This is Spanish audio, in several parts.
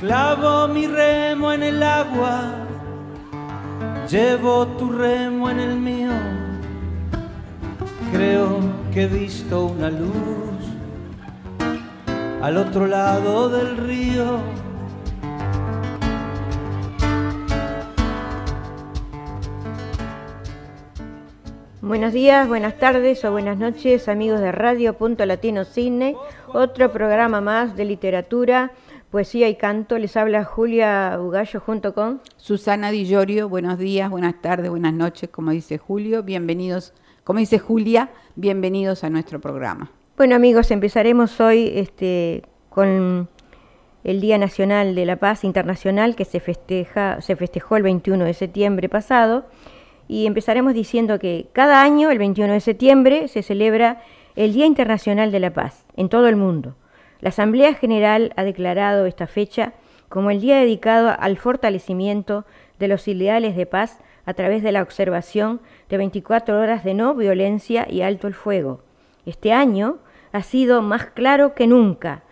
Clavo mi remo en el agua, llevo tu remo en el mío. Creo que he visto una luz al otro lado del río. Buenos días, buenas tardes o buenas noches, amigos de Radio Punto Latino Cine, otro programa más de literatura, poesía y canto. Les habla Julia Bugallo junto con Susana Di Llorio. Buenos días, buenas tardes, buenas noches, como dice Julio. Bienvenidos, como dice Julia, bienvenidos a nuestro programa. Bueno, amigos, empezaremos hoy este, con el Día Nacional de la Paz Internacional que se festeja, se festejó el 21 de septiembre pasado y empezaremos diciendo que cada año, el 21 de septiembre, se celebra el Día Internacional de la Paz en todo el mundo. La Asamblea General ha declarado esta fecha como el día dedicado al fortalecimiento de los ideales de paz a través de la observación de 24 horas de no violencia y alto el fuego. Este año ha sido más claro que nunca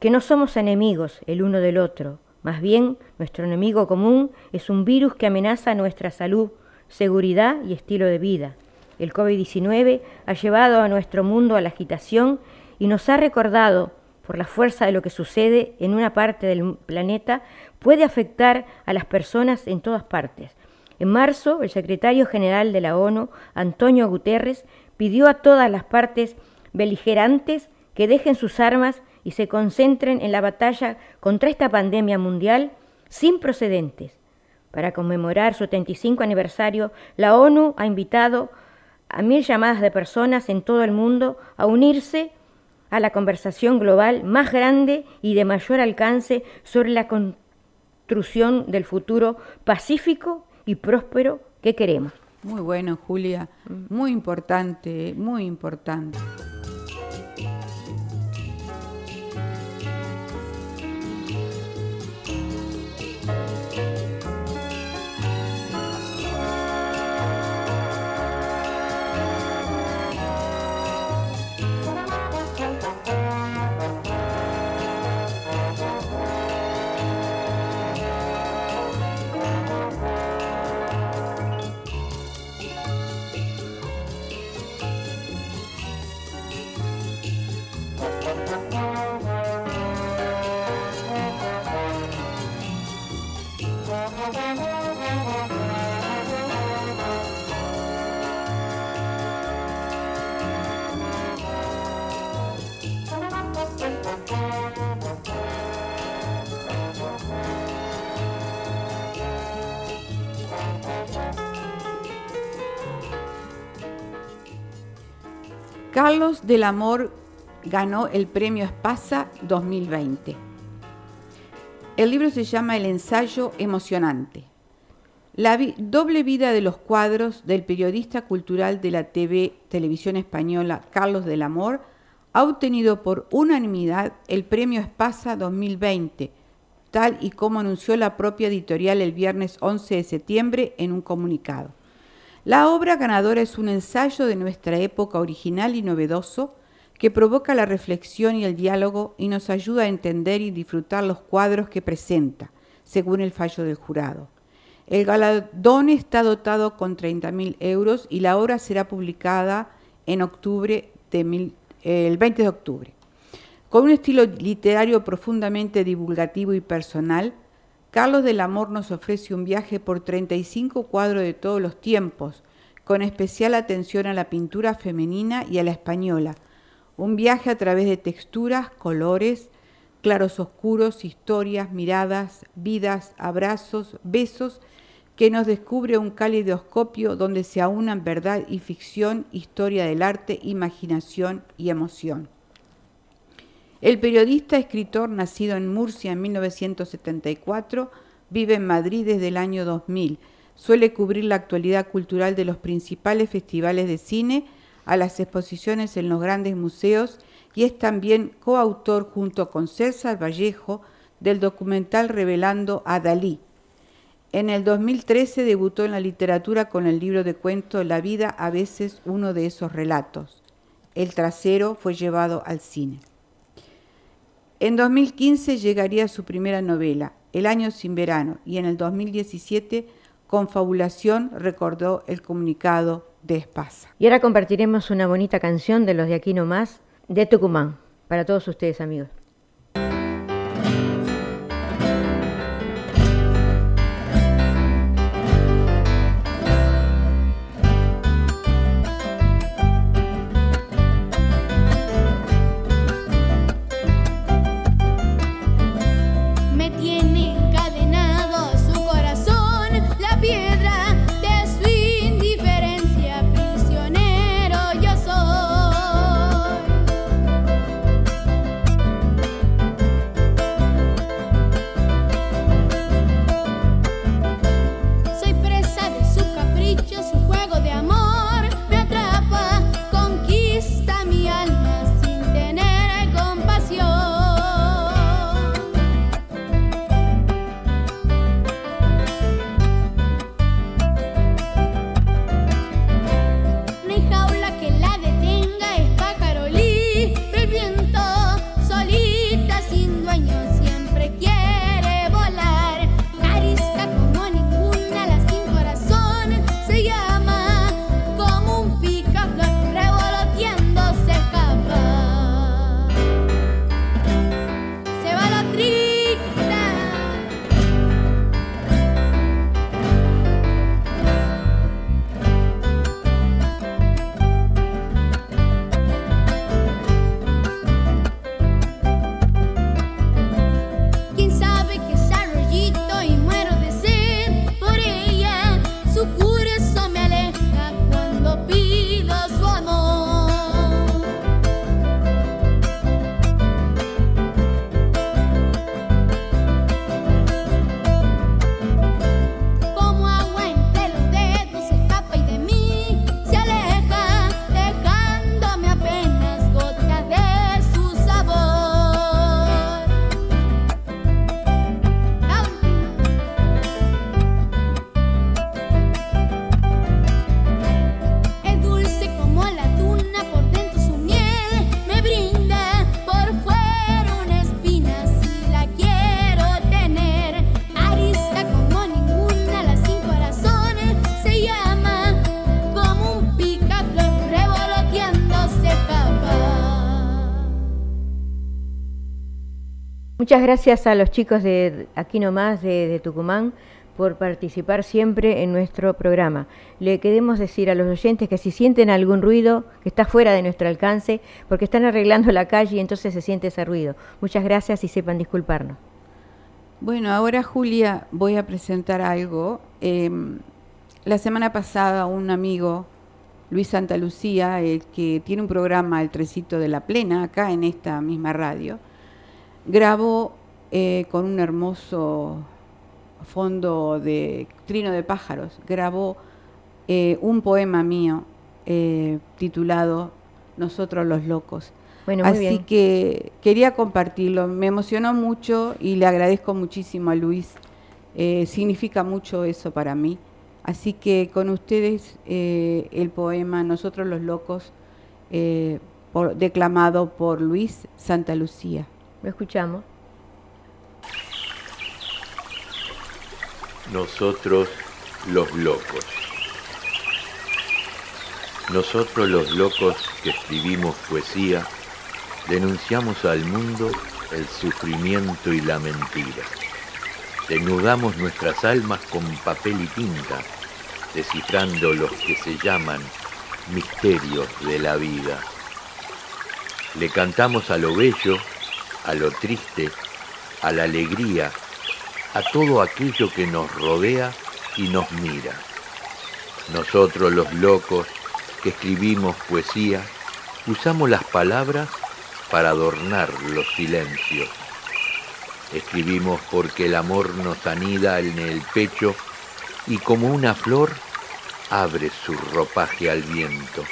que no somos enemigos el uno del otro, más bien nuestro enemigo común es un virus que amenaza nuestra salud, seguridad y estilo de vida. El COVID-19 ha llevado a nuestro mundo a la agitación y nos ha recordado, por la fuerza de lo que sucede en una parte del planeta, puede afectar a las personas en todas partes. En marzo, el secretario general de la ONU, Antonio Guterres, pidió a todas las partes beligerantes que dejen sus armas y se concentren en la batalla contra esta pandemia mundial sin procedentes para conmemorar su 75 aniversario, la ONU ha invitado a mil llamadas de personas en todo el mundo a unirse a la conversación global más grande y de mayor alcance sobre la construcción del futuro pacífico y próspero que queremos. Muy bueno, Julia. Muy importante, muy importante. Carlos del Amor ganó el premio Espasa 2020. El libro se llama El ensayo emocionante. La doble vida de los cuadros del periodista cultural de la TV Televisión Española Carlos del Amor ha obtenido por unanimidad el premio Espasa 2020, tal y como anunció la propia editorial el viernes 11 de septiembre en un comunicado. La obra ganadora es un ensayo de nuestra época original y novedoso que provoca la reflexión y el diálogo y nos ayuda a entender y disfrutar los cuadros que presenta, según el fallo del jurado. El galardón está dotado con 30.000 euros y la obra será publicada en octubre el 20 de octubre. Con un estilo literario profundamente divulgativo y personal, Carlos del Amor nos ofrece un viaje por 35 cuadros de todos los tiempos, con especial atención a la pintura femenina y a la española. Un viaje a través de texturas, colores, claros oscuros, historias, miradas, vidas, abrazos, besos, que nos descubre un calidoscopio donde se aunan verdad y ficción, historia del arte, imaginación y emoción. El periodista escritor nacido en Murcia en 1974 vive en Madrid desde el año 2000. Suele cubrir la actualidad cultural de los principales festivales de cine, a las exposiciones en los grandes museos y es también coautor junto con César Vallejo del documental Revelando a Dalí. En el 2013 debutó en la literatura con el libro de cuento La vida a veces uno de esos relatos. El trasero fue llevado al cine. En 2015 llegaría su primera novela, El año sin verano, y en el 2017, con Fabulación, recordó el comunicado de Espasa. Y ahora compartiremos una bonita canción de los de aquí nomás, de Tucumán, para todos ustedes amigos. Muchas gracias a los chicos de aquí nomás, de, Tucumán, por participar siempre en nuestro programa. Le queremos decir a los oyentes que si sienten algún ruido que está fuera de nuestro alcance, porque están arreglando la calle y entonces se siente ese ruido. Muchas gracias y sepan disculparnos. Bueno, ahora Julia voy a presentar algo. Em, la semana pasada un amigo, Luis Santa Lucía, que tiene un programa, El Trecito de la Plena, acá en esta misma radio, grabó eh, con un hermoso fondo de trino de pájaros, grabó eh, un poema mío eh, titulado Nosotros los locos. Bueno, Así que quería compartirlo, me emocionó mucho y le agradezco muchísimo a Luis, significa mucho eso para mí. Así que con ustedes el poema Nosotros los locos, declamado por Luis Santa Lucía. Lo escuchamos. Nosotros los locos. Nosotros los locos que escribimos poesía, denunciamos al mundo el sufrimiento y la mentira. Desnudamos nuestras almas con papel y tinta, descifrando los que se llaman misterios de la vida. Le cantamos a lo bello a lo triste, a la alegría, a todo aquello que nos rodea y nos mira. Nosotros los locos que escribimos poesía, usamos las palabras para adornar los silencios. Escribimos porque el amor nos anida en el pecho y como una flor abre su ropaje al viento.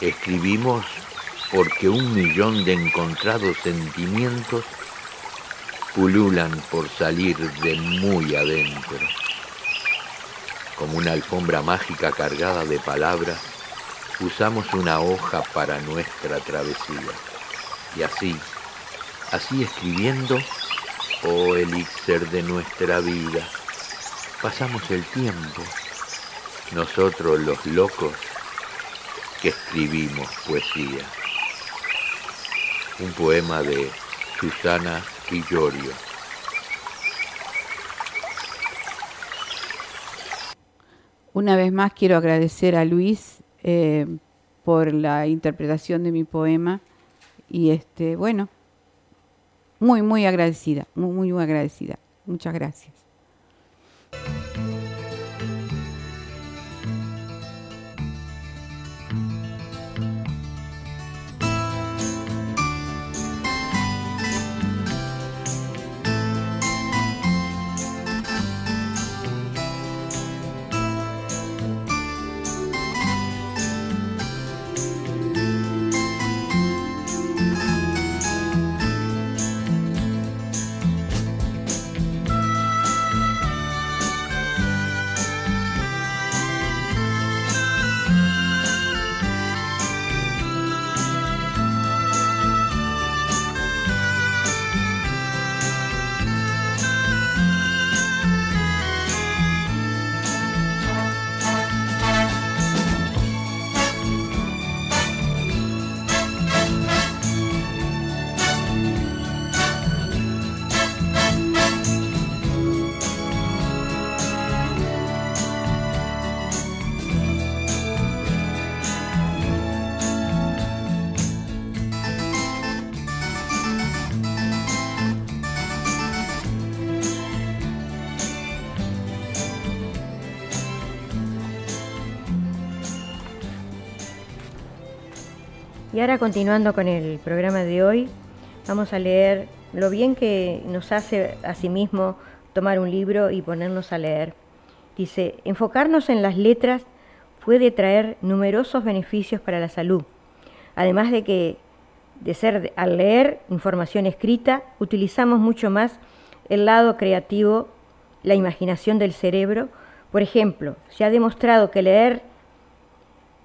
Escribimos porque un millón de encontrados sentimientos pululan por salir de muy adentro. Como una alfombra mágica cargada de palabras, usamos una hoja para nuestra travesía. Y así, Así escribiendo, oh elixir de nuestra vida, pasamos el tiempo, nosotros los locos que escribimos poesía. Un poema de Susana Villorio. Una vez más quiero agradecer a Luis eh, por la interpretación de mi poema y este, bueno, muy, muy agradecida, muy, muy agradecida. Muchas gracias. Ahora continuando con el programa de hoy, vamos a leer lo bien que nos hace a sí mismo tomar un libro y ponernos a leer. Dice, enfocarnos en las letras puede traer numerosos beneficios para la salud, además de que de ser al leer información escrita, utilizamos mucho más el lado creativo, la imaginación del cerebro. Por ejemplo, se ha demostrado que leer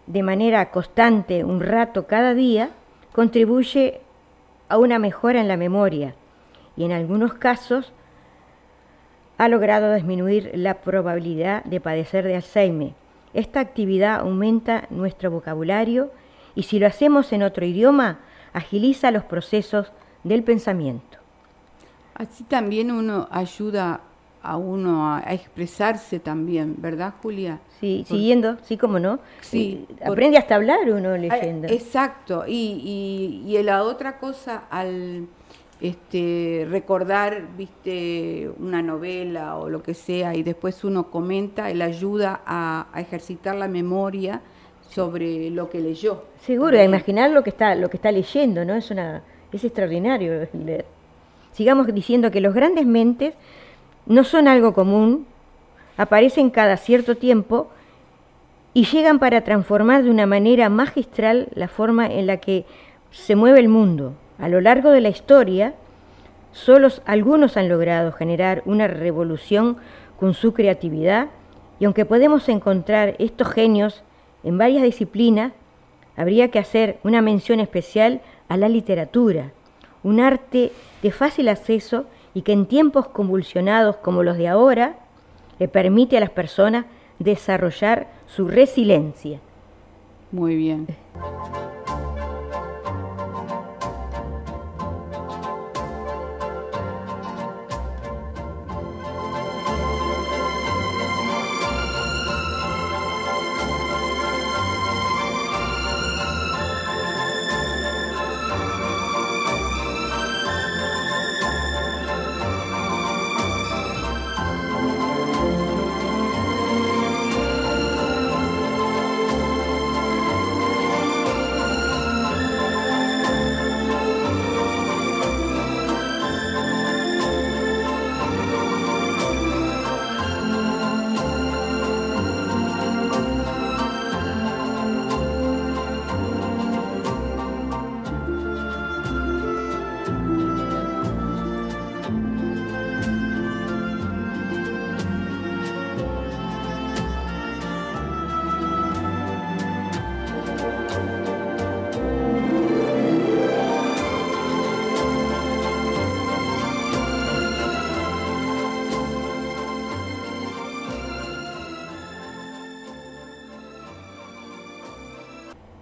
de manera constante un rato cada día contribuye a una mejora en la memoria y en algunos casos ha logrado disminuir la probabilidad de padecer de Alzheimer. Esta actividad aumenta nuestro vocabulario y si lo hacemos en otro idioma, agiliza los procesos del pensamiento. Así también uno ayuda a uno a, expresarse también, ¿verdad, Julia? Sí, siguiendo, sí, como no. Sí, aprende hasta hablar uno leyendo. Exacto, y, y, la otra cosa, al este, recordar, viste, una novela o lo que sea, y después uno comenta, él ayuda a, ejercitar la memoria sobre lo que leyó. Seguro, a imaginar lo que está, lo que está leyendo, ¿no? Es una, es extraordinario leer. Sigamos diciendo que los grandes mentes no son algo común, aparecen cada cierto tiempo y llegan para transformar de una manera magistral la forma en la que se mueve el mundo. A lo largo de la historia, solo algunos han logrado generar una revolución con su creatividad y aunque podemos encontrar estos genios en varias disciplinas, habría que hacer una mención especial a la literatura, un arte de fácil acceso y que en tiempos convulsionados como los de ahora le permite a las personas desarrollar su resiliencia. Muy bien.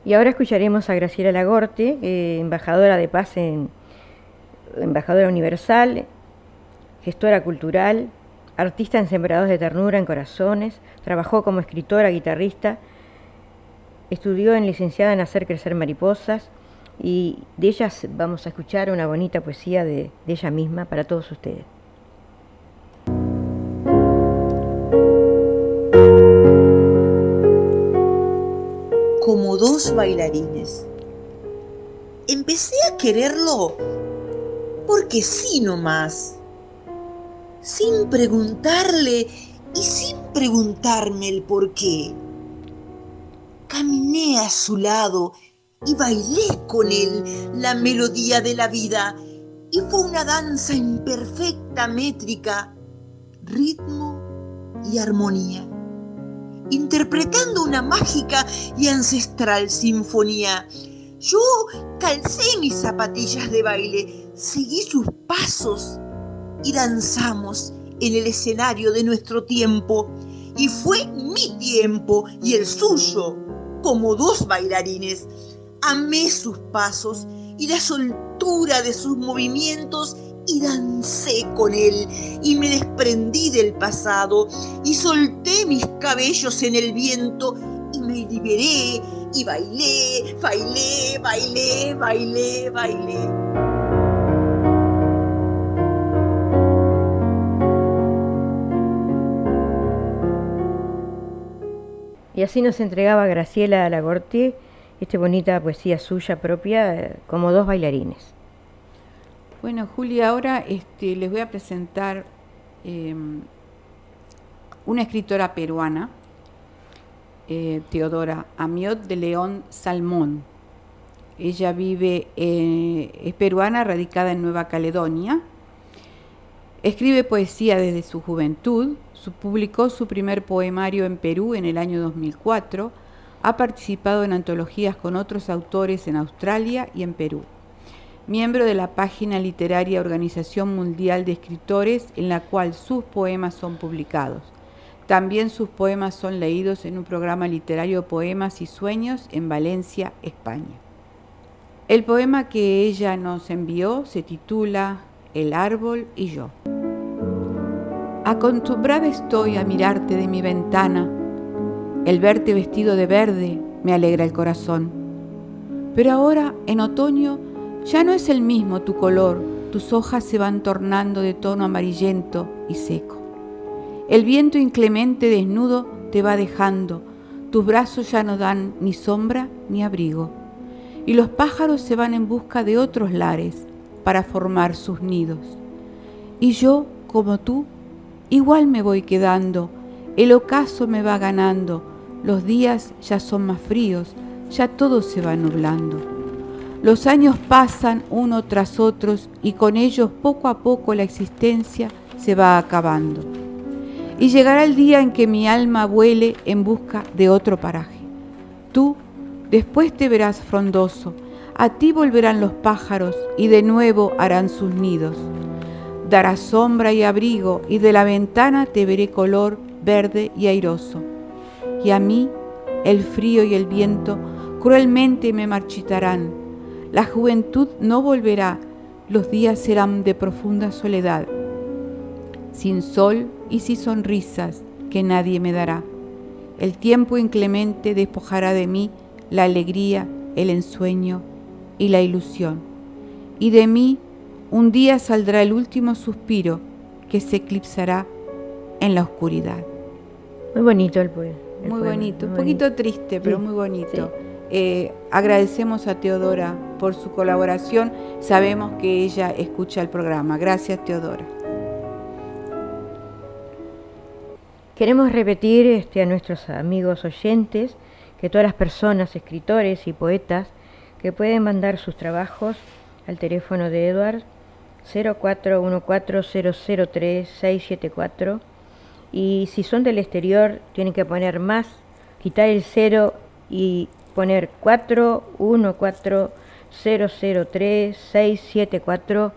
Y ahora escucharemos a Graciela Lagorte, embajadora de paz en embajadora universal, gestora cultural, artista en Sembrados de Ternura en Corazones, trabajó como escritora, guitarrista, estudió en licenciada en Hacer Crecer Mariposas y de ellas vamos a escuchar una bonita poesía de ella misma para todos ustedes. Como dos bailarines. Empecé a quererlo porque sí nomás, sin preguntarle y sin preguntarme el por qué. Caminé a su lado y bailé con él la melodía de la vida y fue una danza en perfecta métrica, ritmo y armonía interpretando una mágica y ancestral sinfonía. Yo calcé mis zapatillas de baile, seguí sus pasos y danzamos en el escenario de nuestro tiempo. Y fue mi tiempo y el suyo, como dos bailarines. Amé sus pasos y la soltura de sus movimientos y dancé con él y me desprendí del pasado y solté mis cabellos en el viento y me liberé y bailé, bailé, bailé, bailé, bailé. Y así nos entregaba Graciela Lagortier esta bonita poesía suya propia eh, como dos bailarines. Bueno, Julia, ahora este, les voy a presentar em, una escritora peruana, eh, Teodora Amiot de León Salmón. Ella vive, eh, es peruana, radicada en Nueva Caledonia. Escribe poesía desde su juventud. Publicó su primer poemario en Perú en el año 2004. Ha participado en antologías con otros autores en Australia y en Perú miembro de la página literaria Organización Mundial de Escritores, en la cual sus poemas son publicados. También sus poemas son leídos en un programa literario Poemas y Sueños en Valencia, España. El poema que ella nos envió se titula El árbol y yo. Acostumbrada estoy a mirarte de mi ventana. El verte vestido de verde me alegra el corazón. Pero ahora, en otoño, ya no es el mismo tu color, tus hojas se van tornando de tono amarillento y seco. El viento inclemente desnudo te va dejando, tus brazos ya no dan ni sombra ni abrigo, y los pájaros se van en busca de otros lares para formar sus nidos. Y yo, como tú, igual me voy quedando, el ocaso me va ganando, los días ya son más fríos, ya todo se va nublando. Los años pasan uno tras otros y con ellos poco a poco la existencia se va acabando. Y llegará el día en que mi alma vuele en busca de otro paraje. Tú después te verás frondoso, a ti volverán los pájaros y de nuevo harán sus nidos. Dará sombra y abrigo y de la ventana te veré color verde y airoso. Y a mí el frío y el viento cruelmente me marchitarán la juventud no volverá, los días serán de profunda soledad, sin sol y sin sonrisas que nadie me dará. El tiempo inclemente despojará de mí la alegría, el ensueño y la ilusión. Y de mí un día saldrá el último suspiro que se eclipsará en la oscuridad. Muy bonito el poema. muy bonito, un poquito triste, pero muy bonito. Eh, agradecemos a Teodora por su colaboración. Sabemos que ella escucha el programa. Gracias, Teodora. Queremos repetir este, a nuestros amigos oyentes que todas las personas, escritores y poetas, que pueden mandar sus trabajos al teléfono de Edward 0414003674 y si son del exterior tienen que poner más, quitar el cero y poner 414003-674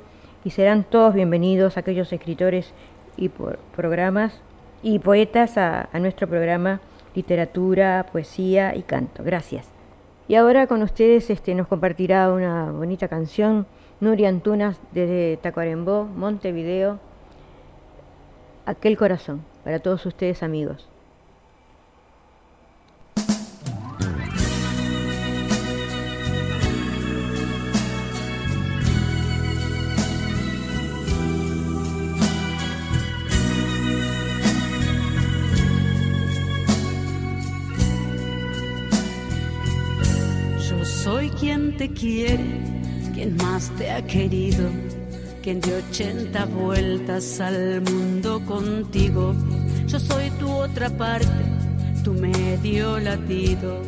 y serán todos bienvenidos aquellos escritores y programas y poetas a, a nuestro programa Literatura, Poesía y Canto. Gracias. Y ahora con ustedes este, nos compartirá una bonita canción Nuria Antunas desde Tacuarembó, Montevideo, Aquel Corazón, para todos ustedes amigos. Quien te quiere, quien más te ha querido, quien dio 80 vueltas al mundo contigo. Yo soy tu otra parte, tu medio latido,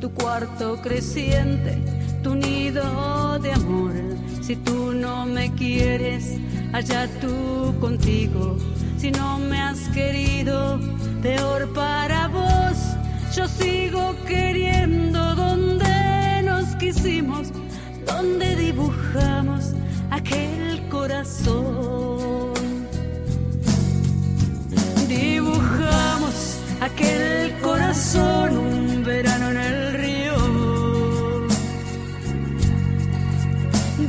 tu cuarto creciente, tu nido de amor. Si tú no me quieres, allá tú contigo. Si no me has querido, peor para vos. Yo sigo queriendo donde donde dibujamos aquel corazón. Dibujamos aquel corazón un verano en el río.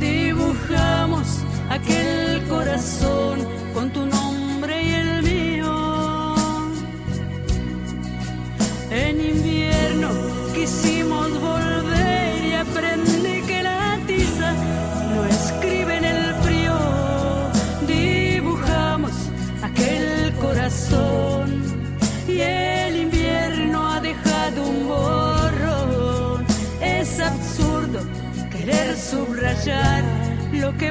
Dibujamos aquel corazón con tu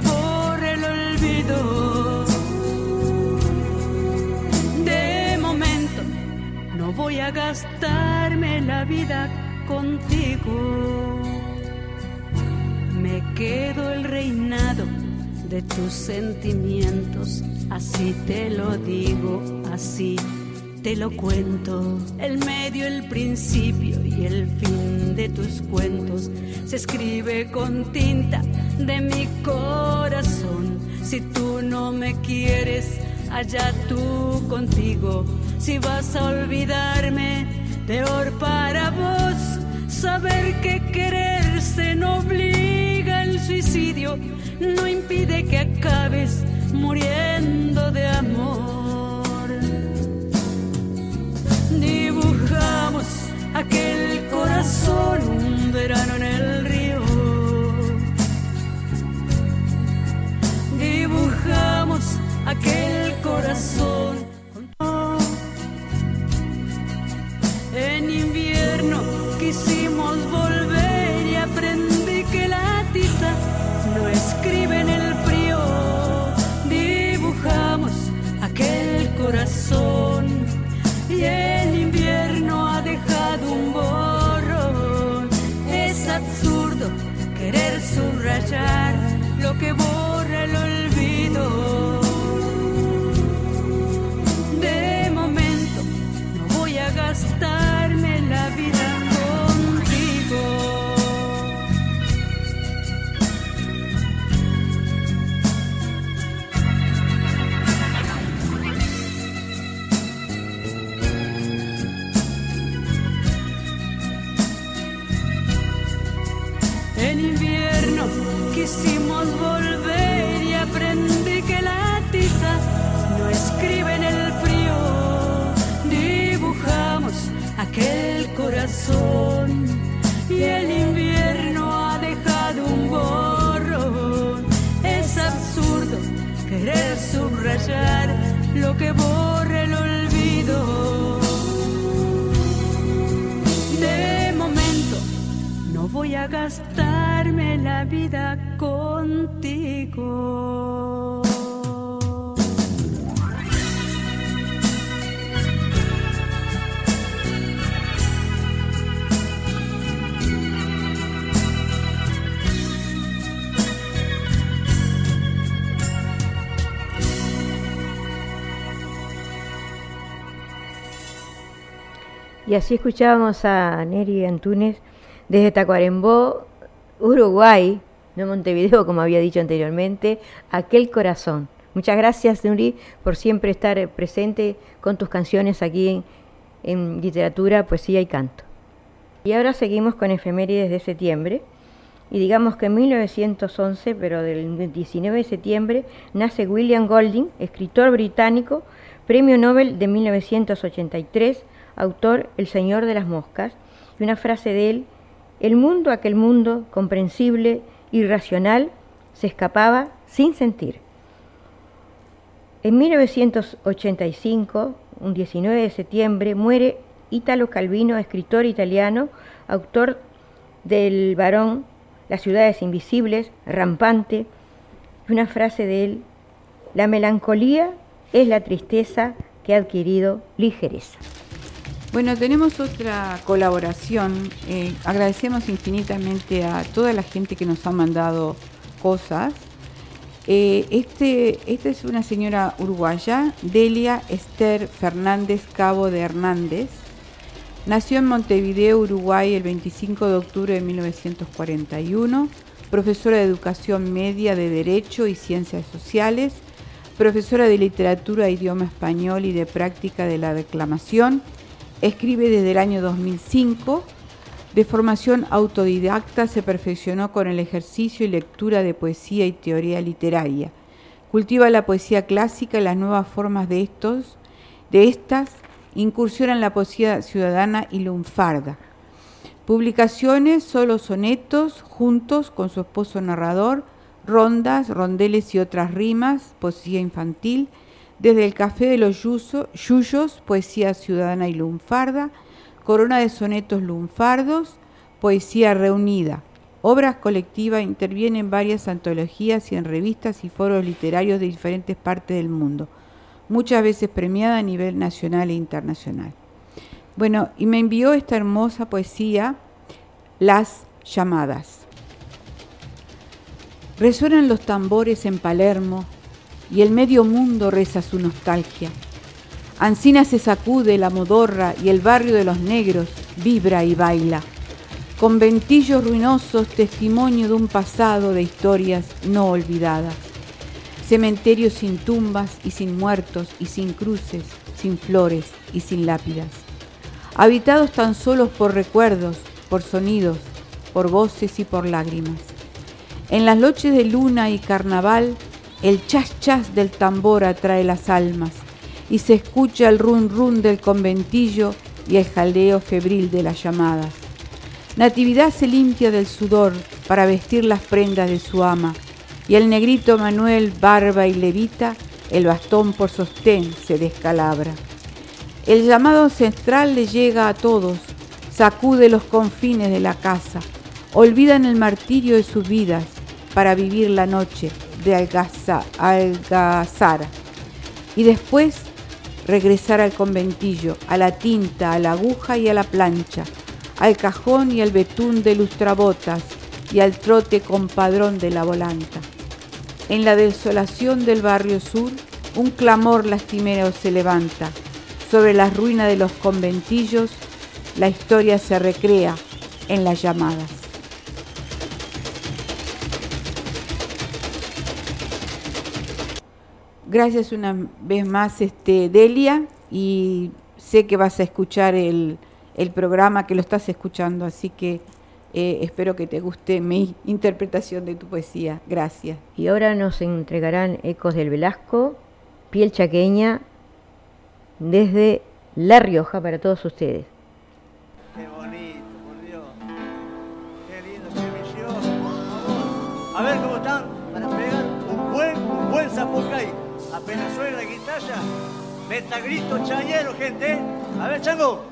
lo que borra el olvido. De momento no voy a gastarme la vida contigo me quedo el reinado de tus sentimientos, así te lo digo, así te lo cuento. El medio, el principio y el fin de tus cuentos se escribe con tinta de mi corazón. Si tú no me quieres, allá tú contigo. Si vas a olvidarme, peor para vos saber que quererse no obliga suicidio no impide que acabes muriendo de amor. Aquel corazón un verano en el río. Dibujamos aquel corazón querer subrayar lo que borra el olvido. De momento no voy a gastarme la vida contigo. Y así escuchábamos a Neri Antunes desde Tacuarembó, Uruguay, no Montevideo, como había dicho anteriormente, aquel corazón. Muchas gracias, Nuri, por siempre estar presente con tus canciones aquí en, literatura, poesía y canto. Y ahora seguimos con efemérides de septiembre. Y digamos que en 1911, pero del 19 de septiembre, nace William Golding, escritor británico, premio Nobel de 1983, autor El Señor de las Moscas. Y una frase de él, el mundo, aquel mundo, comprensible, irracional, se escapaba sin sentir. En 1985, un 19 de septiembre, muere Italo Calvino, escritor italiano, autor del varón Las ciudades invisibles, rampante, y una frase de él, la melancolía es la tristeza que ha adquirido ligereza. Bueno, tenemos otra colaboración. Eh, agradecemos infinitamente a toda la gente que nos ha mandado cosas. Eh, este, esta es una señora uruguaya, Delia Esther Fernández Cabo de Hernández. Nació en Montevideo, Uruguay, el 25 de octubre de 1941, profesora de Educación Media de Derecho y Ciencias Sociales, profesora de Literatura, Idioma Español y de Práctica de la Declamación. Escribe desde el año 2005 de formación autodidacta se perfeccionó con el ejercicio y lectura de poesía y teoría literaria. Cultiva la poesía clásica y las nuevas formas de estos, de estas, incursiona en la poesía ciudadana y lunfarda. Publicaciones, solo sonetos, juntos con su esposo narrador, rondas, rondeles y otras rimas, poesía infantil, desde el Café de los Yuyos, poesía ciudadana y lunfarda, Corona de Sonetos Lunfardos, Poesía Reunida. Obras colectivas interviene en varias antologías y en revistas y foros literarios de diferentes partes del mundo, muchas veces premiada a nivel nacional e internacional. Bueno, y me envió esta hermosa poesía, Las llamadas. Resuenan los tambores en Palermo y el medio mundo reza su nostalgia. Ancina se sacude la modorra y el barrio de los negros vibra y baila. Conventillos ruinosos, testimonio de un pasado de historias no olvidadas. Cementerios sin tumbas y sin muertos y sin cruces, sin flores y sin lápidas. Habitados tan solos por recuerdos, por sonidos, por voces y por lágrimas. En las noches de luna y carnaval, el chas chas del tambor atrae las almas y se escucha el run run del conventillo y el jaleo febril de las llamadas. Natividad se limpia del sudor para vestir las prendas de su ama, y el negrito Manuel barba y levita, el bastón por sostén se descalabra. El llamado ancestral le llega a todos, sacude los confines de la casa, olvidan el martirio de sus vidas para vivir la noche de algazara. Y después regresar al conventillo, a la tinta, a la aguja y a la plancha, al cajón y al betún de lustrabotas y al trote compadrón de la volanta. En la desolación del barrio sur, un clamor lastimero se levanta. Sobre las ruinas de los conventillos, la historia se recrea en las llamadas. Gracias una vez más, este, Delia, y sé que vas a escuchar el, programa, que lo estás escuchando, así que eh, espero que te guste mi interpretación de tu poesía. Gracias. Y ahora nos entregarán Ecos del Velasco, Piel Chaqueña, desde La Rioja para todos ustedes. Qué bonito, meta grito chayero, gente. A ver, chango.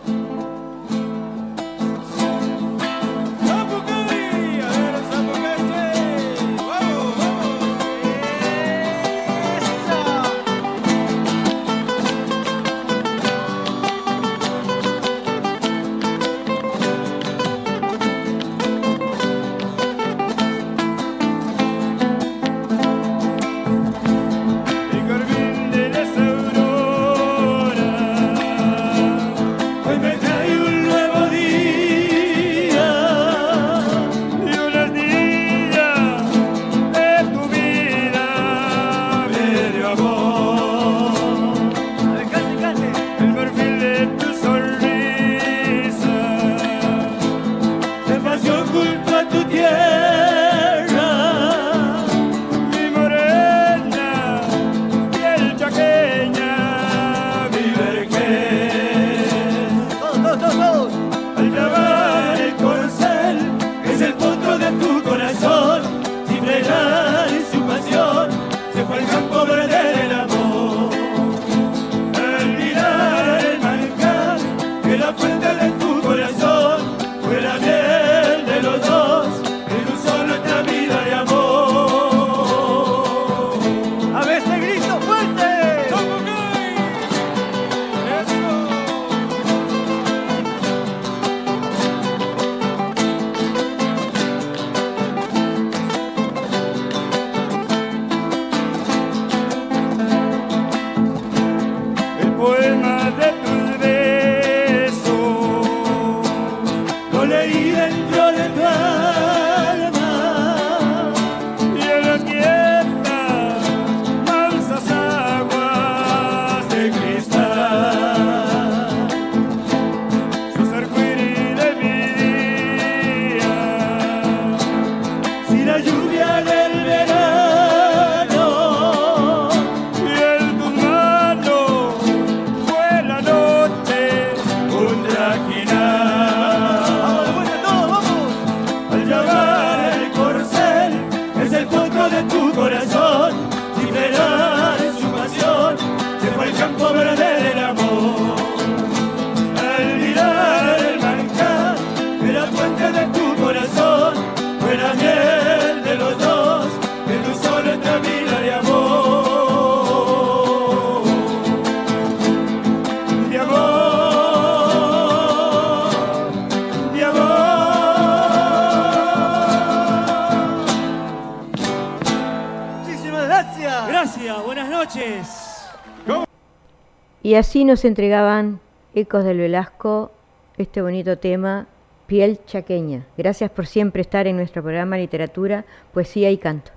Y así nos entregaban Ecos del Velasco este bonito tema, Piel Chaqueña. Gracias por siempre estar en nuestro programa Literatura, Poesía y Canto.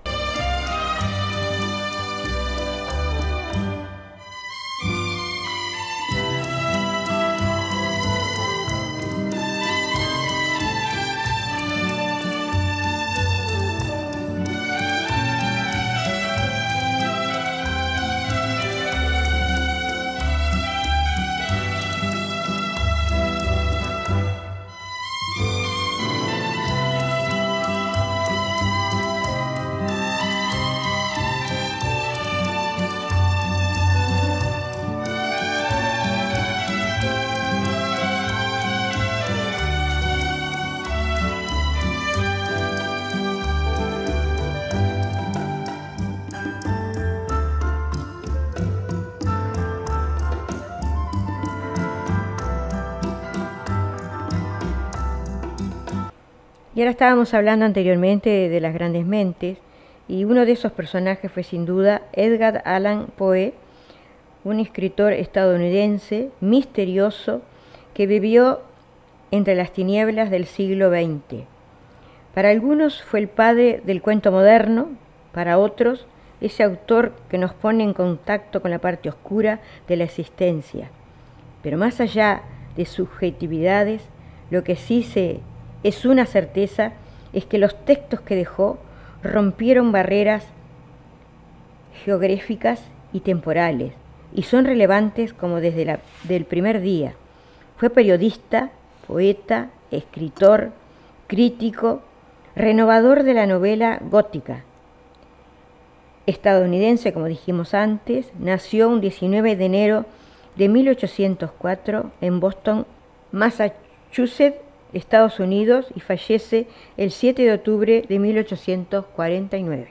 Estábamos hablando anteriormente de, las grandes mentes y uno de esos personajes fue sin duda Edgar Allan Poe, un escritor estadounidense misterioso que vivió entre las tinieblas del siglo XX. Para algunos fue el padre del cuento moderno, para otros ese autor que nos pone en contacto con la parte oscura de la existencia. Pero más allá de subjetividades, lo que sí se es una certeza, es que los textos que dejó rompieron barreras geográficas y temporales y son relevantes como desde el primer día. Fue periodista, poeta, escritor, crítico, renovador de la novela gótica. Estadounidense, como dijimos antes, nació un 19 de enero de 1804 en Boston, Massachusetts, Estados Unidos y fallece el 7 de octubre de 1849.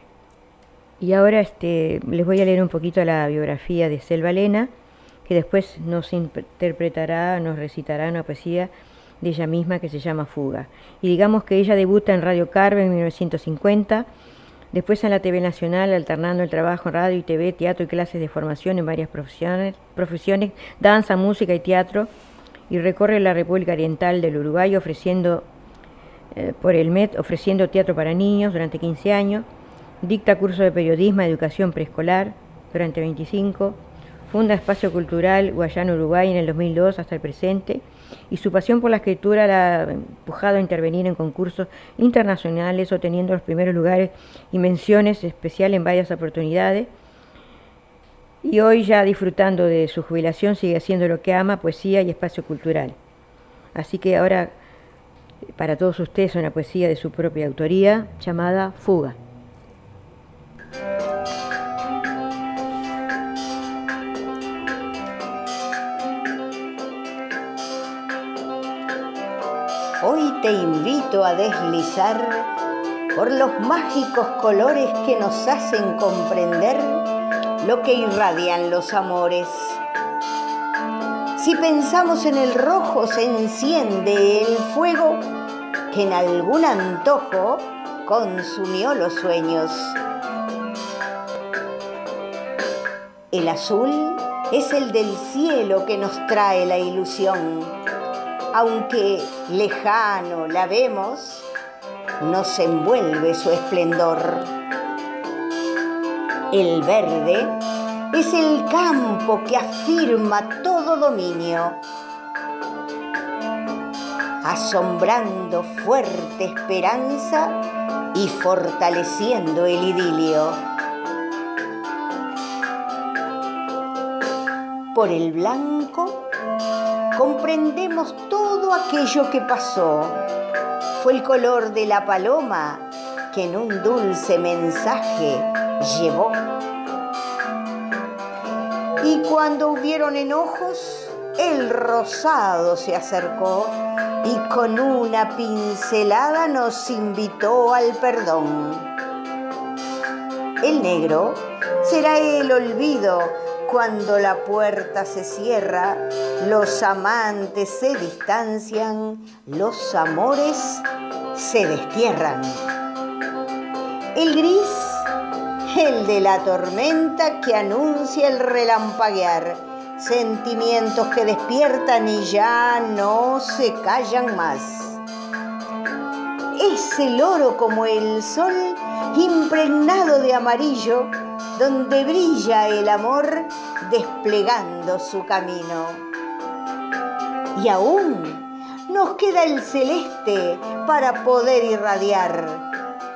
Y ahora este, les voy a leer un poquito la biografía de Selva Lena, que después nos interpretará, nos recitará una poesía de ella misma que se llama Fuga. Y digamos que ella debuta en Radio Carve en 1950, después en la TV Nacional, alternando el trabajo en radio y TV, teatro y clases de formación en varias profesiones, profesiones danza, música y teatro y recorre la República Oriental del Uruguay ofreciendo eh, por el MET, ofreciendo teatro para niños durante 15 años, dicta cursos de periodismo, educación preescolar durante 25, funda Espacio Cultural Guayana Uruguay en el 2002 hasta el presente y su pasión por la escritura la ha empujado a intervenir en concursos internacionales obteniendo los primeros lugares y menciones especiales en varias oportunidades y hoy ya disfrutando de su jubilación sigue haciendo lo que ama, poesía y espacio cultural. Así que ahora para todos ustedes una poesía de su propia autoría llamada Fuga. Hoy te invito a deslizar por los mágicos colores que nos hacen comprender lo que irradian los amores. Si pensamos en el rojo se enciende el fuego que en algún antojo consumió los sueños. El azul es el del cielo que nos trae la ilusión. Aunque lejano la vemos, nos envuelve su esplendor. El verde es el campo que afirma todo dominio, asombrando fuerte esperanza y fortaleciendo el idilio. Por el blanco comprendemos todo aquello que pasó. Fue el color de la paloma que en un dulce mensaje llevó. Y cuando hubieron enojos, el rosado se acercó y con una pincelada nos invitó al perdón. El negro será el olvido cuando la puerta se cierra, los amantes se distancian, los amores se destierran. El gris el de la tormenta que anuncia el relampaguear, sentimientos que despiertan y ya no se callan más. Es el oro como el sol impregnado de amarillo, donde brilla el amor desplegando su camino. Y aún nos queda el celeste para poder irradiar,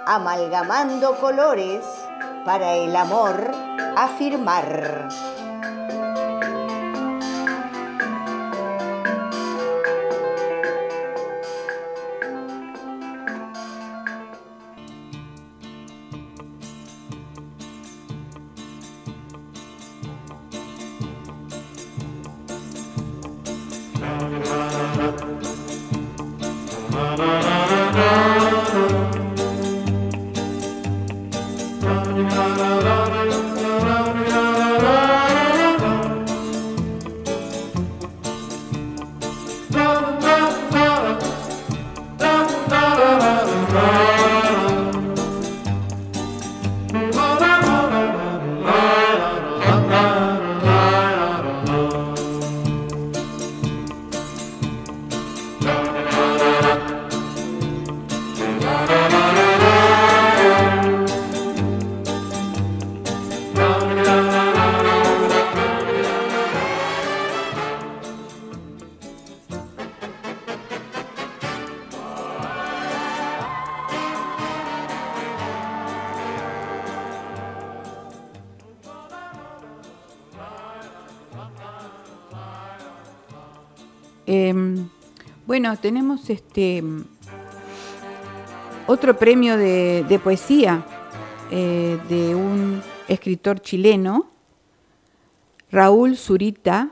amalgamando colores para el amor afirmar. Tenemos este otro premio de, poesía eh, de un escritor chileno, Raúl Zurita,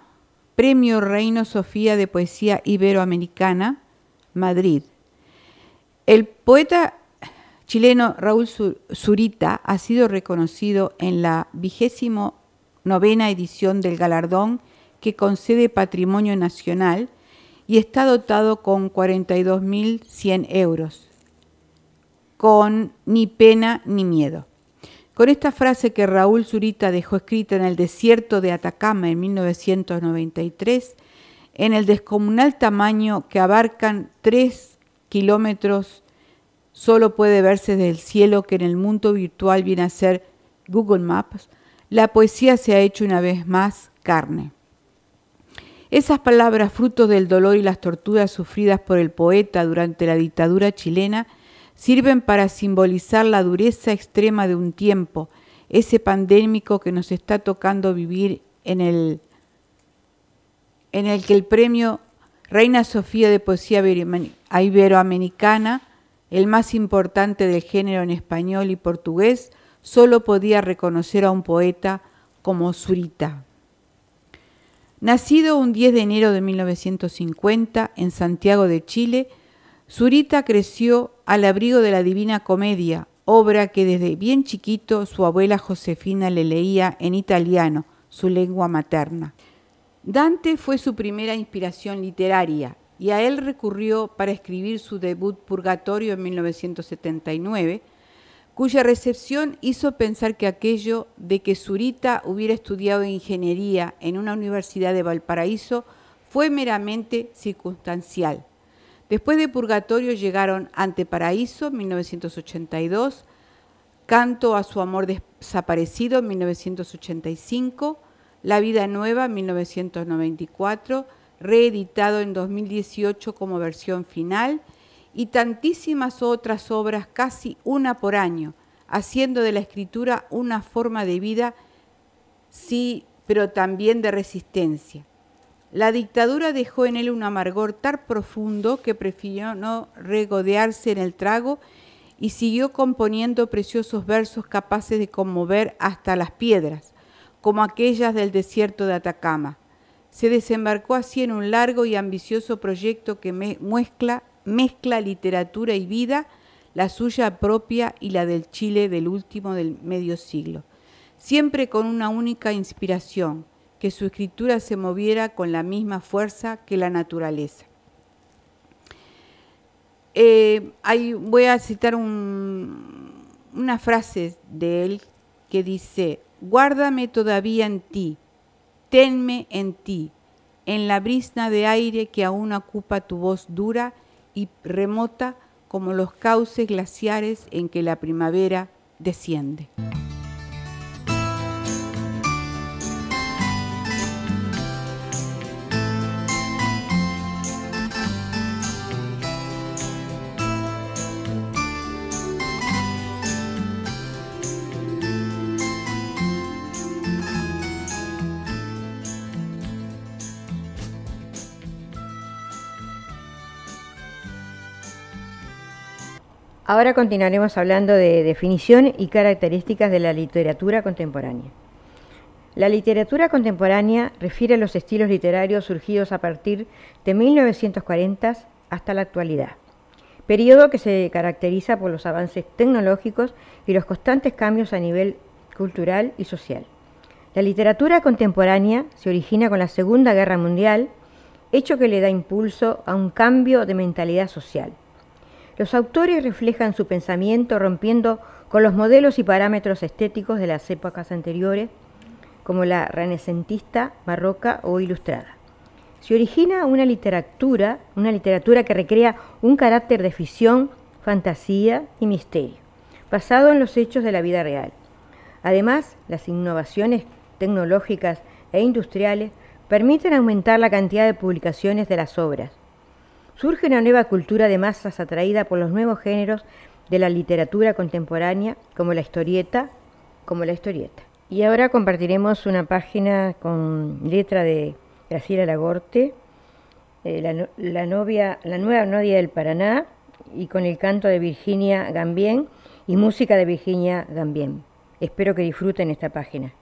Premio Reino Sofía de Poesía Iberoamericana, Madrid. El poeta chileno Raúl Zurita ha sido reconocido en la vigésimo novena edición del galardón que concede Patrimonio Nacional y está dotado con 42.100 euros, con ni pena ni miedo. Con esta frase que Raúl Zurita dejó escrita en el desierto de Atacama en 1993, en el descomunal tamaño que abarcan 3 kilómetros, solo puede verse desde el cielo que en el mundo virtual viene a ser Google Maps, la poesía se ha hecho una vez más carne. Esas palabras, fruto del dolor y las torturas sufridas por el poeta durante la dictadura chilena, sirven para simbolizar la dureza extrema de un tiempo, ese pandémico que nos está tocando vivir en el, en el que el premio Reina Sofía de Poesía Iberoamericana, el más importante del género en español y portugués, solo podía reconocer a un poeta como Zurita. Nacido un 10 de enero de 1950 en Santiago de Chile, Zurita creció al abrigo de la Divina Comedia, obra que desde bien chiquito su abuela Josefina le leía en italiano, su lengua materna. Dante fue su primera inspiración literaria y a él recurrió para escribir su debut Purgatorio en 1979, cuya recepción hizo pensar que aquello de que Zurita hubiera estudiado ingeniería en una universidad de Valparaíso fue meramente circunstancial. Después de Purgatorio llegaron Ante Paraíso, 1982, Canto a su amor desaparecido, 1985, La vida nueva, 1994, reeditado en 2018 como versión final, y tantísimas otras obras, casi una por año, haciendo de la escritura una forma de vida, sí, pero también de resistencia. La dictadura dejó en él un amargor tan profundo que prefirió no regodearse en el trago y siguió componiendo preciosos versos capaces de conmover hasta las piedras, como aquellas del desierto de Atacama. Se desembarcó así en un largo y ambicioso proyecto que mezcla mezcla literatura y vida, la suya propia y la del Chile del último del medio siglo, siempre con una única inspiración, que su escritura se moviera con la misma fuerza que la naturaleza. Eh, voy a citar una frase de él que dice, guárdame todavía en ti, tenme en ti, en la brisna de aire que aún ocupa tu voz dura y remota como los cauces glaciares en que la primavera desciende. Ahora continuaremos hablando de definición y características de la literatura contemporánea. La literatura contemporánea refiere a los estilos literarios surgidos a partir de 1940 hasta la actualidad, periodo que se caracteriza por los avances tecnológicos y los constantes cambios a nivel cultural y social. La literatura contemporánea se origina con la Segunda Guerra Mundial, hecho que le da impulso a un cambio de mentalidad social los autores reflejan su pensamiento rompiendo con los modelos y parámetros estéticos de las épocas anteriores, como la renacentista, barroca o ilustrada. Se origina una literatura, una literatura que recrea un carácter de ficción, fantasía y misterio, basado en los hechos de la vida real. Además, las innovaciones tecnológicas e industriales permiten aumentar la cantidad de publicaciones de las obras, Surge una nueva cultura de masas atraída por los nuevos géneros de la literatura contemporánea, como la historieta, como la historieta. Y ahora compartiremos una página con letra de Graciela Lagorte, eh, la, novia, la nueva novia del Paraná, y con el canto de Virginia Gambien y música de Virginia Gambien. Espero que disfruten esta página.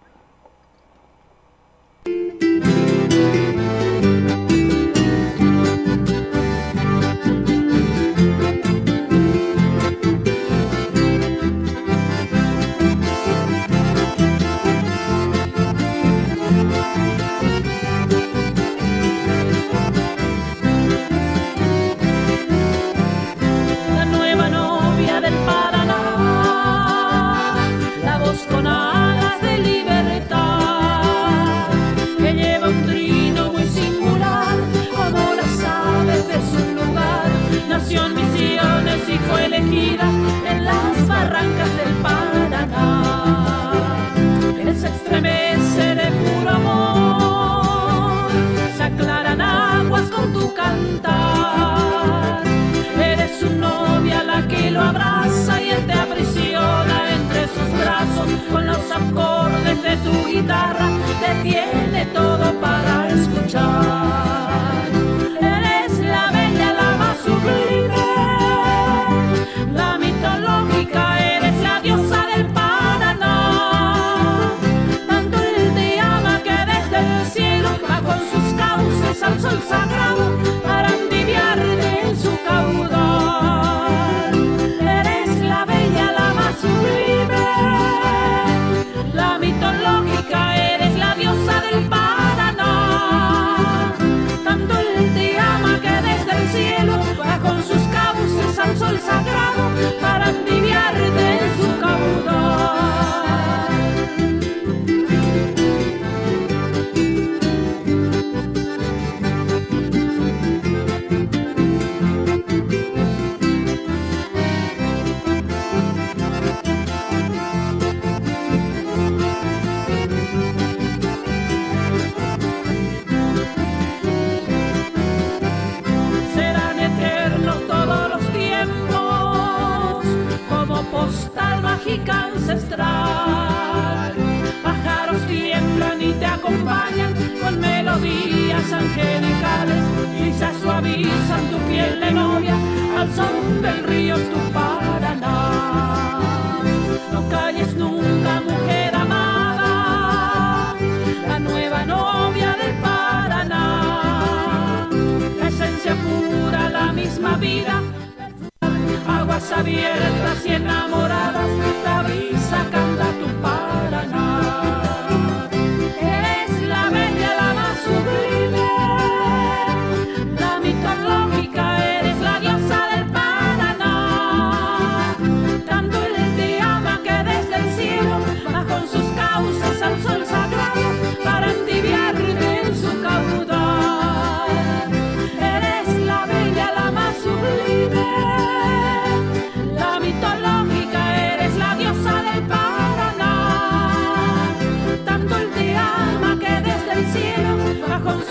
Abiertas y enamoradas,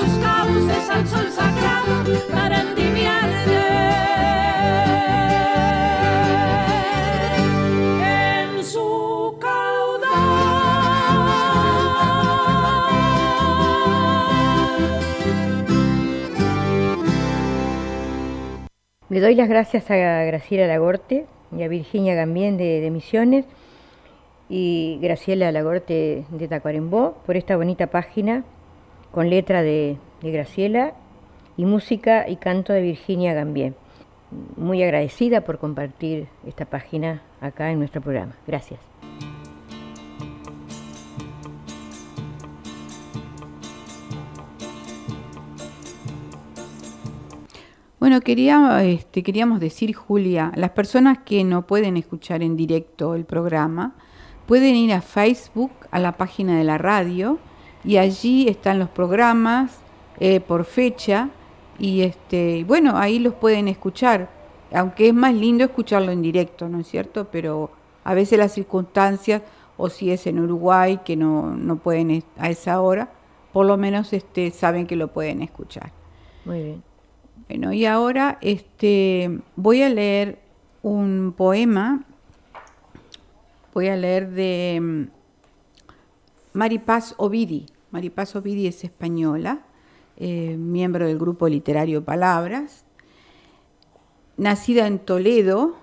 sus cauces al sol sagrado para en su. Le doy las gracias a Graciela Lagorte y a Virginia Gambien de, de Misiones y Graciela Lagorte de Tacuarembó por esta bonita página con letra de, Graciela y música y canto de Virginia Gambien. Muy agradecida por compartir esta página acá en nuestro programa. Gracias. Bueno, quería, este, queríamos decir, Julia, las personas que no pueden escuchar en directo el programa, pueden ir a Facebook, a la página de la radio, y allí están los programas eh, por fecha, y este, bueno, ahí los pueden escuchar, aunque es más lindo escucharlo en directo, ¿no es cierto? Pero a veces las circunstancias, o si es en Uruguay, que no, no pueden a esa hora, por lo menos este, saben que lo pueden escuchar. Muy bien. Bueno, y ahora este, voy a leer un poema, voy a leer de Maripaz Ovidi. Maripaz Ovidi es española, eh, miembro del grupo literario Palabras. Nacida en Toledo,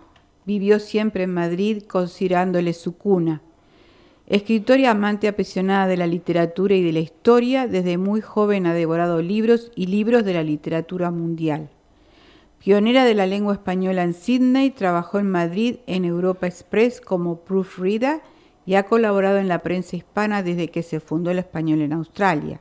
vivió siempre en Madrid considerándole su cuna. Escritora y amante apasionada de la literatura y de la historia, desde muy joven ha devorado libros y libros de la literatura mundial. Pionera de la lengua española en Sydney, trabajó en Madrid en Europa Express como proofreader y ha colaborado en la prensa hispana desde que se fundó el español en Australia.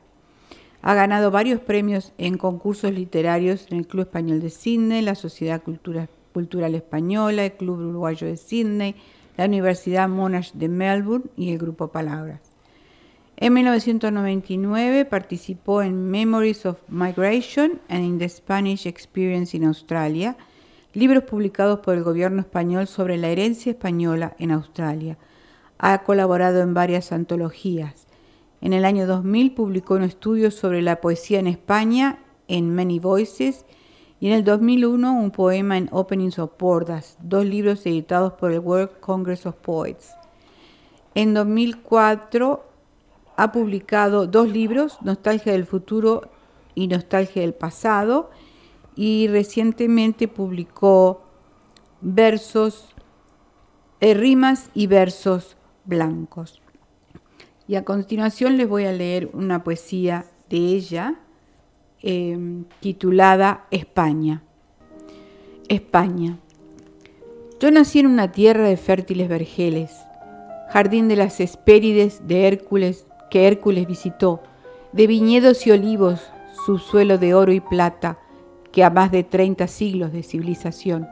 Ha ganado varios premios en concursos literarios en el Club Español de Sydney, la Sociedad Cultural Española, el Club Uruguayo de Sydney, la Universidad Monash de Melbourne y el Grupo Palabras. En 1999 participó en Memories of Migration and in the Spanish Experience in Australia, libros publicados por el gobierno español sobre la herencia española en Australia. Ha colaborado en varias antologías. En el año 2000 publicó un estudio sobre la poesía en España en Many Voices y en el 2001 un poema en Openings of Bordas, dos libros editados por el World Congress of Poets. En 2004 ha publicado dos libros, Nostalgia del Futuro y Nostalgia del Pasado, y recientemente publicó versos, eh, rimas y versos blancos. Y a continuación les voy a leer una poesía de ella, Em, titulada España. España. Yo nací en una tierra de fértiles vergeles, jardín de las Hespérides de Hércules que Hércules visitó, de viñedos y olivos, subsuelo de oro y plata, que a más de 30 siglos de civilización.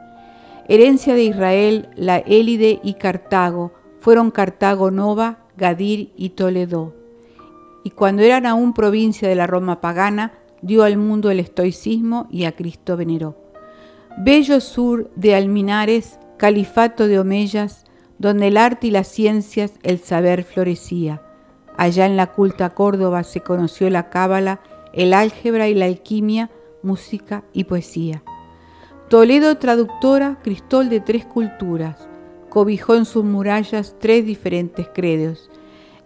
Herencia de Israel, la Élide y Cartago, fueron Cartago Nova, Gadir y Toledo. Y cuando eran aún provincia de la Roma pagana, dio al mundo el estoicismo y a Cristo veneró. Bello sur de Alminares, califato de Omeyas, donde el arte y las ciencias, el saber florecía. Allá en la culta Córdoba se conoció la cábala, el álgebra y la alquimia, música y poesía. Toledo traductora, Cristol de tres culturas, cobijó en sus murallas tres diferentes credos.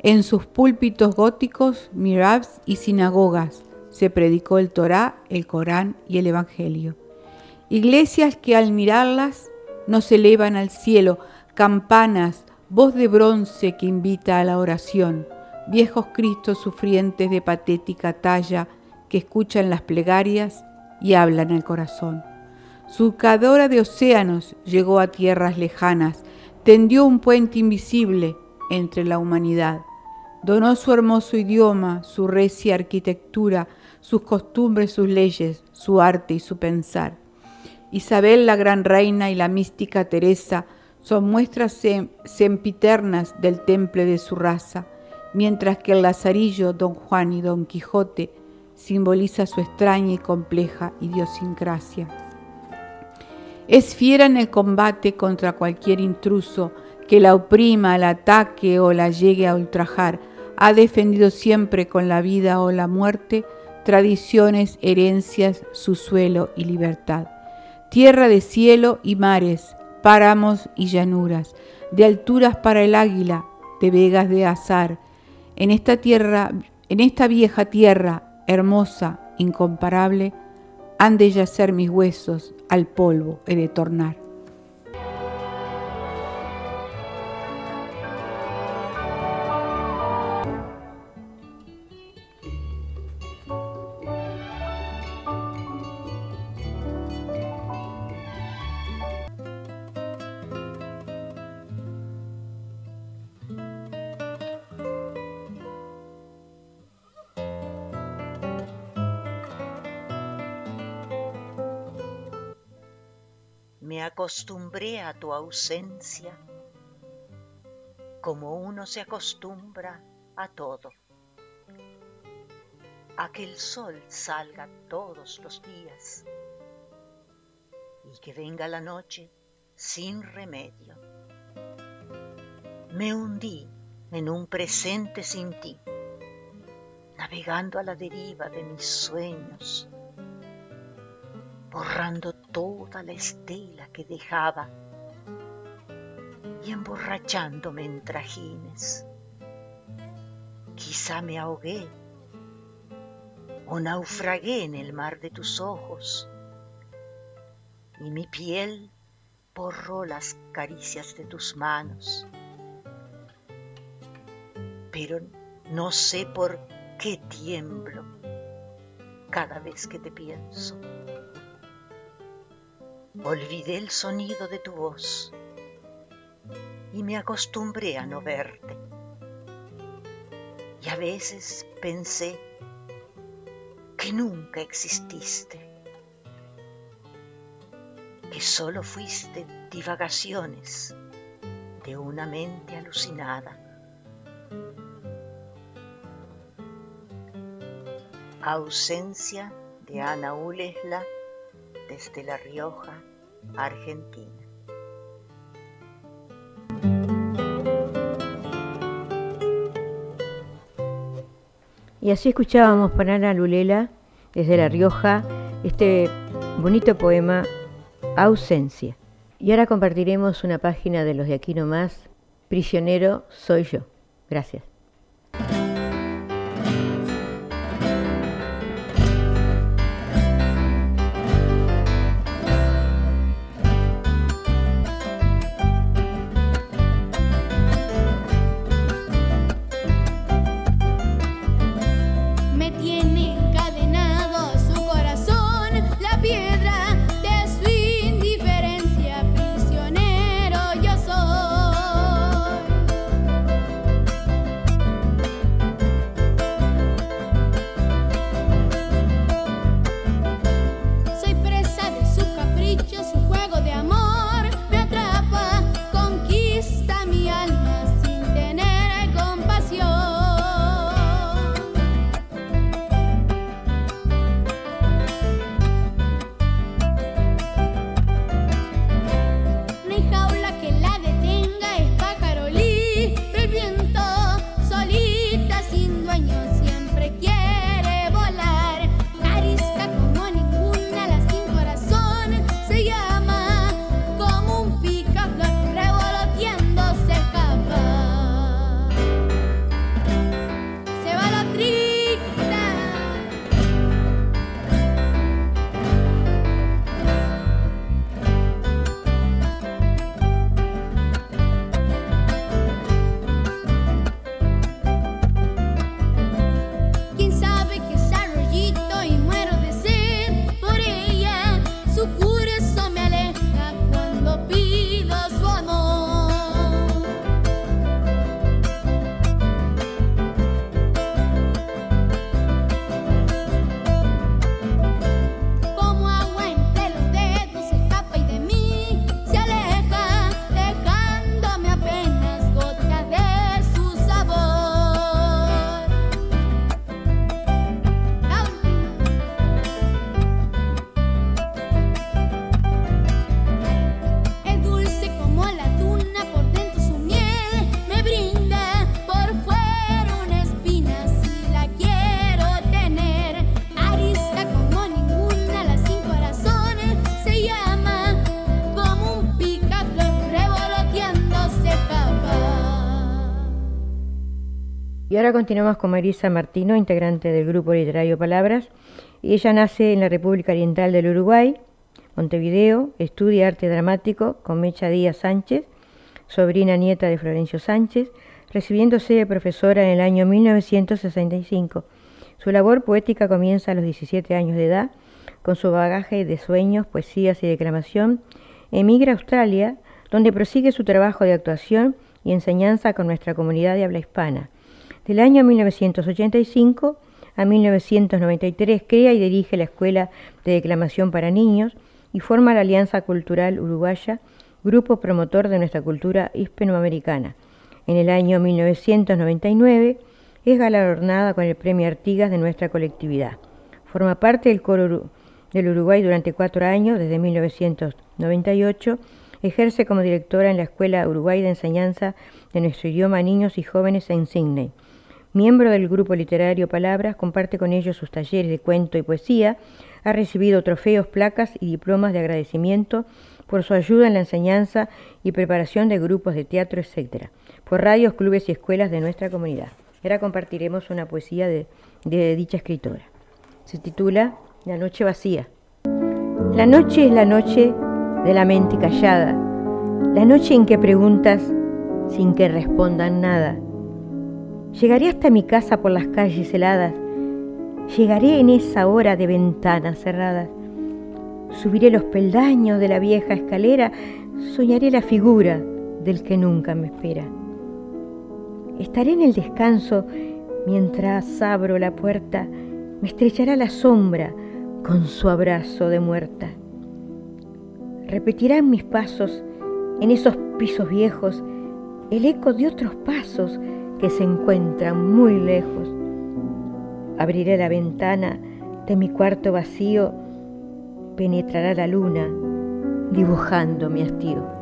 En sus púlpitos góticos, mirabs y sinagogas, se predicó el Torá, el Corán y el Evangelio. Iglesias que al mirarlas nos elevan al cielo, campanas, voz de bronce que invita a la oración, viejos Cristos sufrientes de patética talla que escuchan las plegarias y hablan al corazón. Surcadora de océanos llegó a tierras lejanas, tendió un puente invisible entre la humanidad. Donó su hermoso idioma, su recia arquitectura, sus costumbres, sus leyes, su arte y su pensar. Isabel, la gran reina, y la mística Teresa son muestras sempiternas del temple de su raza, mientras que el Lazarillo, Don Juan y Don Quijote simboliza su extraña y compleja idiosincrasia. Es fiera en el combate contra cualquier intruso que la oprima, la ataque o la llegue a ultrajar. Ha defendido siempre con la vida o la muerte tradiciones, herencias, su suelo y libertad. Tierra de cielo y mares, páramos y llanuras, de alturas para el águila, de vegas de azar. En esta tierra, en esta vieja tierra, hermosa, incomparable, han de yacer mis huesos, al polvo he de tornar. A tu ausencia como uno se acostumbra a todo. A que el sol salga todos los días y que venga la noche sin remedio. Me hundí en un presente sin ti, navegando a la deriva de mis sueños borrando toda la estela que dejaba y emborrachándome en trajines. Quizá me ahogué o naufragué en el mar de tus ojos y mi piel borró las caricias de tus manos. Pero no sé por qué tiemblo cada vez que te pienso. Olvidé el sonido de tu voz y me acostumbré a no verte. Y a veces pensé que nunca exististe, que solo fuiste divagaciones de una mente alucinada. Ausencia de Ana Ulesla desde La Rioja, Argentina. Y así escuchábamos para Ana Lulela, desde La Rioja, este bonito poema Ausencia. Y ahora compartiremos una página de los de aquí nomás, Prisionero soy yo. Gracias. Continuamos con Marisa Martino, integrante del grupo literario Palabras. Y ella nace en la República Oriental del Uruguay, Montevideo, estudia arte dramático con Mecha Díaz Sánchez, sobrina nieta de Florencio Sánchez, recibiéndose de profesora en el año 1965. Su labor poética comienza a los 17 años de edad, con su bagaje de sueños, poesías y declamación. Emigra a Australia, donde prosigue su trabajo de actuación y enseñanza con nuestra comunidad de habla hispana. Del año 1985 a 1993 crea y dirige la Escuela de Declamación para Niños y forma la Alianza Cultural Uruguaya, grupo promotor de nuestra cultura hispanoamericana. En el año 1999 es galardonada con el Premio Artigas de nuestra colectividad. Forma parte del coro del Uruguay durante cuatro años, desde 1998. Ejerce como directora en la Escuela Uruguay de Enseñanza de nuestro idioma Niños y Jóvenes en Sydney. Miembro del grupo literario Palabras, comparte con ellos sus talleres de cuento y poesía. Ha recibido trofeos, placas y diplomas de agradecimiento por su ayuda en la enseñanza y preparación de grupos de teatro, etc., por radios, clubes y escuelas de nuestra comunidad. Ahora compartiremos una poesía de, de dicha escritora. Se titula La noche vacía. La noche es la noche de la mente callada, la noche en que preguntas sin que respondan nada. Llegaré hasta mi casa por las calles heladas, llegaré en esa hora de ventanas cerradas. Subiré los peldaños de la vieja escalera, soñaré la figura del que nunca me espera. Estaré en el descanso mientras abro la puerta, me estrechará la sombra con su abrazo de muerta. Repetirán mis pasos en esos pisos viejos el eco de otros pasos que se encuentran muy lejos. Abriré la ventana de mi cuarto vacío, penetrará la luna dibujando mi hastío.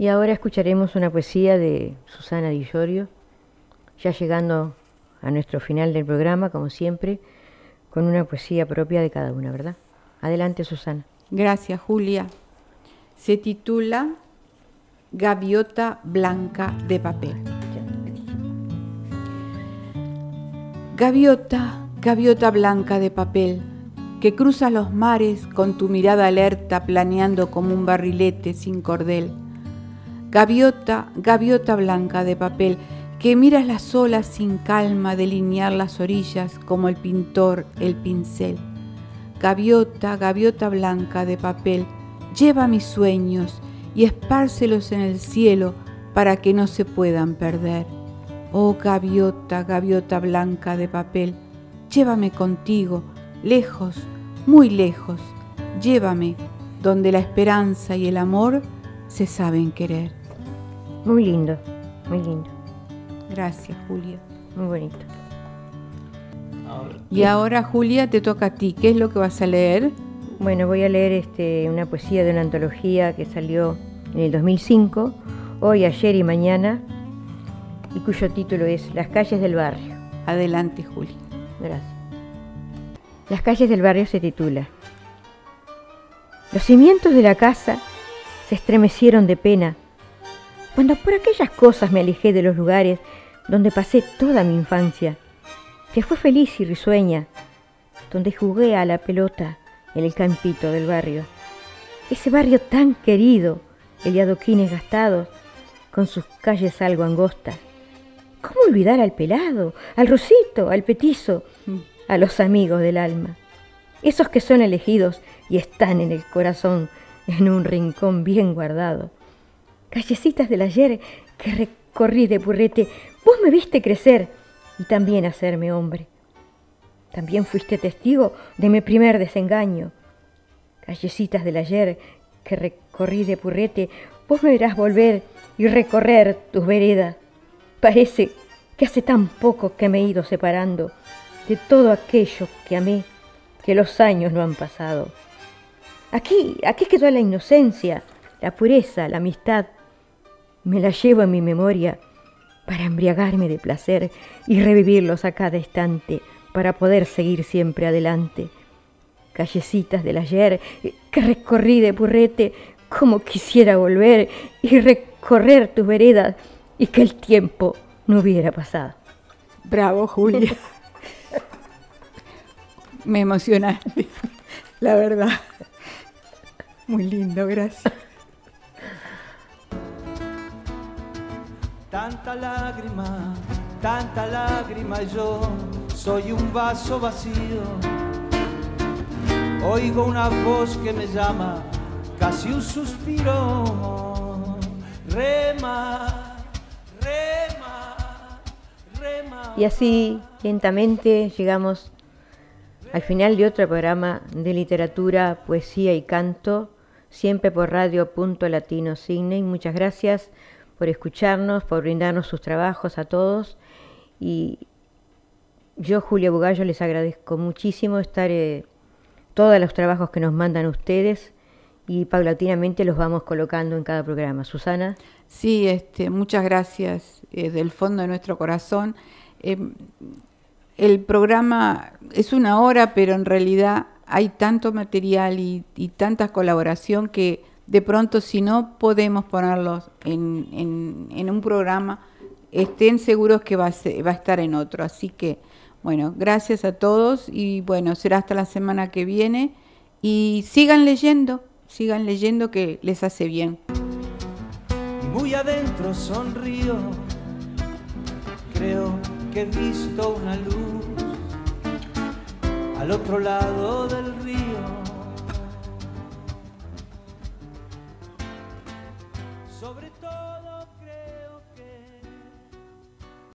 Y ahora escucharemos una poesía de Susana Di Llorio, ya llegando a nuestro final del programa, como siempre, con una poesía propia de cada una, ¿verdad? Adelante, Susana. Gracias, Julia. Se titula Gaviota Blanca de Papel. Gaviota, gaviota blanca de papel, que cruzas los mares con tu mirada alerta planeando como un barrilete sin cordel Gaviota, gaviota blanca de papel, que miras las olas sin calma delinear las orillas como el pintor el pincel. Gaviota, gaviota blanca de papel, lleva mis sueños y espárcelos en el cielo para que no se puedan perder. Oh gaviota, gaviota blanca de papel, llévame contigo, lejos, muy lejos, llévame donde la esperanza y el amor se saben querer. Muy lindo, muy lindo. Gracias, Julia. Muy bonito. Y ahora, Julia, te toca a ti. ¿Qué es lo que vas a leer? Bueno, voy a leer este, una poesía de una antología que salió en el 2005, hoy, ayer y mañana, y cuyo título es Las calles del barrio. Adelante, Julia. Gracias. Las calles del barrio se titula. Los cimientos de la casa se estremecieron de pena cuando por aquellas cosas me alejé de los lugares donde pasé toda mi infancia, que fue feliz y risueña, donde jugué a la pelota en el campito del barrio. Ese barrio tan querido, el de adoquines gastados, con sus calles algo angostas. ¿Cómo olvidar al pelado, al rosito, al petizo, a los amigos del alma? Esos que son elegidos y están en el corazón, en un rincón bien guardado callecitas del ayer que recorrí de burrete, vos me viste crecer y también hacerme hombre. También fuiste testigo de mi primer desengaño. Callecitas del ayer que recorrí de purrete, vos me verás volver y recorrer tus veredas. Parece que hace tan poco que me he ido separando de todo aquello que amé, que los años no han pasado. Aquí, aquí quedó la inocencia, la pureza, la amistad. Me la llevo en mi memoria para embriagarme de placer y revivirlos a cada instante para poder seguir siempre adelante. Callecitas del ayer que recorrí de purrete como quisiera volver y recorrer tus veredas y que el tiempo no hubiera pasado. Bravo, Julia. Me emocionaste, la verdad. Muy lindo, gracias. Tanta lágrima, tanta lágrima, yo soy un vaso vacío. Oigo una voz que me llama, casi un suspiro. Rema, rema, rema. Y así, lentamente, llegamos al final de otro programa de literatura, poesía y canto, siempre por Radio Punto Latino Signe. muchas gracias por escucharnos, por brindarnos sus trabajos a todos. Y yo, Julia Bugallo, les agradezco muchísimo estar eh, todos los trabajos que nos mandan ustedes y paulatinamente los vamos colocando en cada programa. Susana. Sí, este, muchas gracias eh, del fondo de nuestro corazón. Em, el programa es una hora, pero en realidad hay tanto material y, tanta colaboración que de pronto si no podemos ponerlos en, un programa, estén seguros que va a, estar en otro. Así que, bueno, gracias a todos y bueno, será hasta la semana que viene. Y sigan leyendo, sigan leyendo que les hace bien. Muy adentro sonrío, creo que he visto una luz al otro lado del río